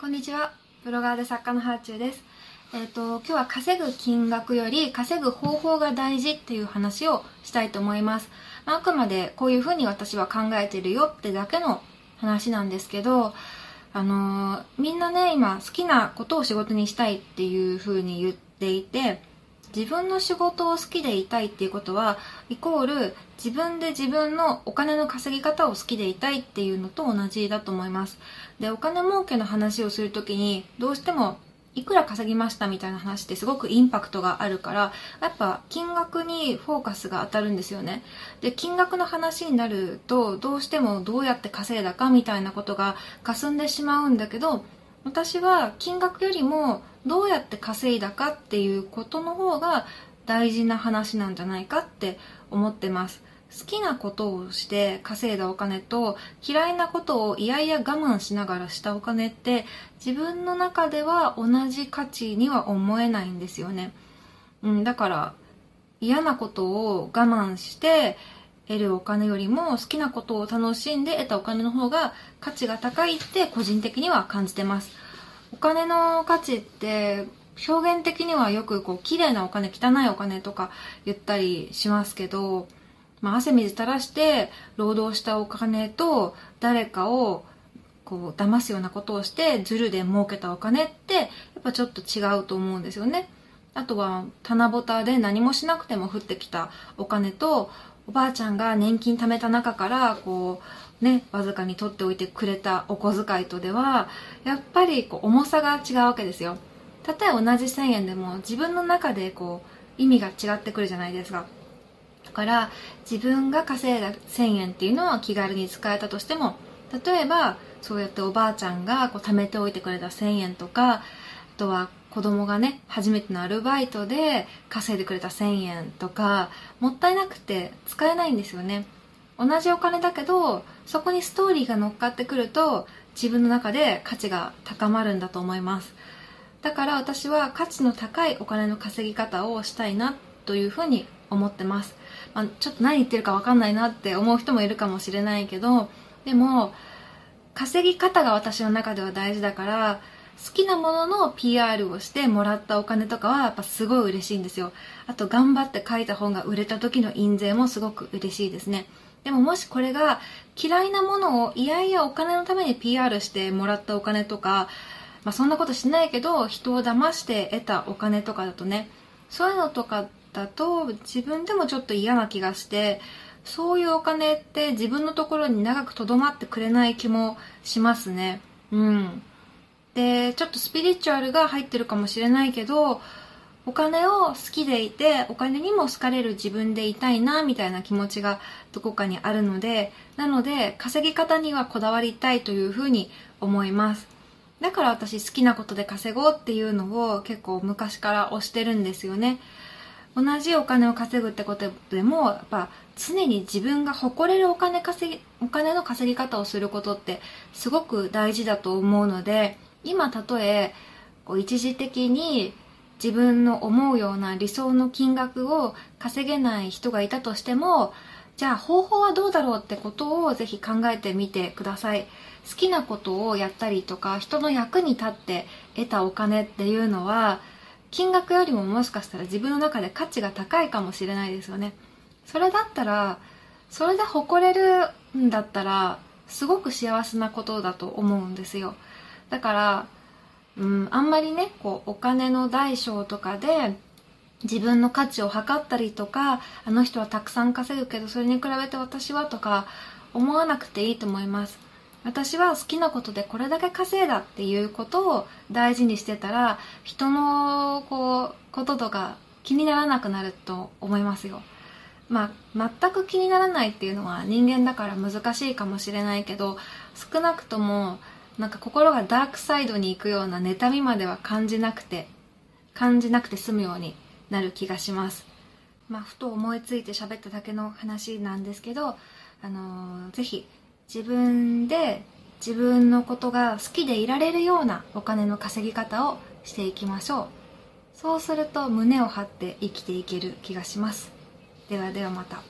こんにちは。ブロガーで作家のハーチューです。えっ、ー、と、今日は稼ぐ金額より稼ぐ方法が大事っていう話をしたいと思います。まあ、あくまでこういうふうに私は考えてるよってだけの話なんですけど、あのー、みんなね、今好きなことを仕事にしたいっていうふうに言っていて、自分の仕事を好きでいたいっていうことはイコール自分で自分のお金の稼ぎ方を好きでいたいっていうのと同じだと思います。でお金儲けの話をするときにどうしてもいくら稼ぎましたみたいな話ってすごくインパクトがあるからやっぱ金額にフォーカスが当たるんですよね。で金額の話になるとどうしてもどうやって稼いだかみたいなことが霞んでしまうんだけど私は金額よりもどうやって稼いだかっていうことの方が大事な話なんじゃないかって思ってます。好きなことをして稼いだお金と嫌いなことをいやいや我慢しながらしたお金って自分の中では同じ価値には思えないんですよね、うん、だから嫌なことを我慢して得るお金よりも好きなことを楽しんで得たお金の方が価値が高いって個人的には感じてますお金の価値って表現的にはよくこう綺麗なお金汚いお金とか言ったりしますけど、まあ、汗水垂らして労働したお金と誰かをこう騙すようなことをしてズルで儲けたお金ってやっぱちょっと違うと思うんですよね。あとは棚ぼたで何もしなくても降ってきたお金とおばあちゃんが年金貯めた中からこうねわずかに取っておいてくれたお小遣いとではやっぱりこう重さが違うわけですよ。たとえ同じ1000円でも自分の中でこう意味が違ってくるじゃないですか。だから自分が稼いだ1000円っていうのは気軽に使えたとしても例えばそうやっておばあちゃんがこう貯めておいてくれた1000円とかとは子供がね初めてのアルバイトで稼いでくれた1000円とかもったいなくて使えないんですよね。同じお金だけどそこにストーリーが乗っかってくると自分の中で価値が高まるんだと思います。だから私は価値の高いお金の稼ぎ方をしたいなというふうに思ってます、まあ、ちょっと何言ってるか分かんないなって思う人もいるかもしれないけどでも稼ぎ方が私の中では大事だから好きなものの PR をしてもらったお金とかはやっぱすごい嬉しいんですよ。あと頑張って書いた本が売れた時の印税もすごく嬉しいですね。でももしこれが嫌いなものをいやいやお金のために PR してもらったお金とか、まあ、そんなことしないけど人を騙して得たお金とかだとねそういうのとかだと自分でもちょっと嫌な気がしてそういうお金って自分のところに長くとどまってくれない気もしますね。うん。でちょっとスピリチュアルが入ってるかもしれないけどお金を好きでいてお金にも好かれる自分でいたいなみたいな気持ちがどこかにあるのでなので稼ぎ方にはこだわりたいというふうに思います。だから私好きなことで稼ごうっていうのを結構昔から推してるんですよね。同じお金を稼ぐってことでもやっぱ常に自分が誇れるお金稼ぎお金の稼ぎ方をすることってすごく大事だと思うので今たとえ一時的に自分の思うような理想の金額を稼げない人がいたとしてもじゃあ方法はどうだろうってことをぜひ考えてみてください。好きなことをやったりとか人の役に立って得たお金っていうのは金額よりももしかしたら自分の中で価値が高いかもしれないですよね。それだったらそれで誇れるんだったらすごく幸せなことだと思うんですよ。だからうん、あんまりねこうお金の大小とかで自分の価値を測ったりとかあの人はたくさん稼ぐけどそれに比べて私はとか思わなくていいと思います。私は好きなことでこれだけ稼いだっていうことを大事にしてたら人のこうこととか気にならなくなると思いますよ。まあ全く気にならないっていうのは人間だから難しいかもしれないけど少なくともなんか心がダークサイドに行くような妬みまでは感じなくて感じなくて済むようになる気がします。まあふと思いついて喋っただけの話なんですけどあのー、ぜひ自分で自分のことが好きでいられるようなお金の稼ぎ方をしていきましょう。そうすると胸を張って生きていける気がします。ではではまた。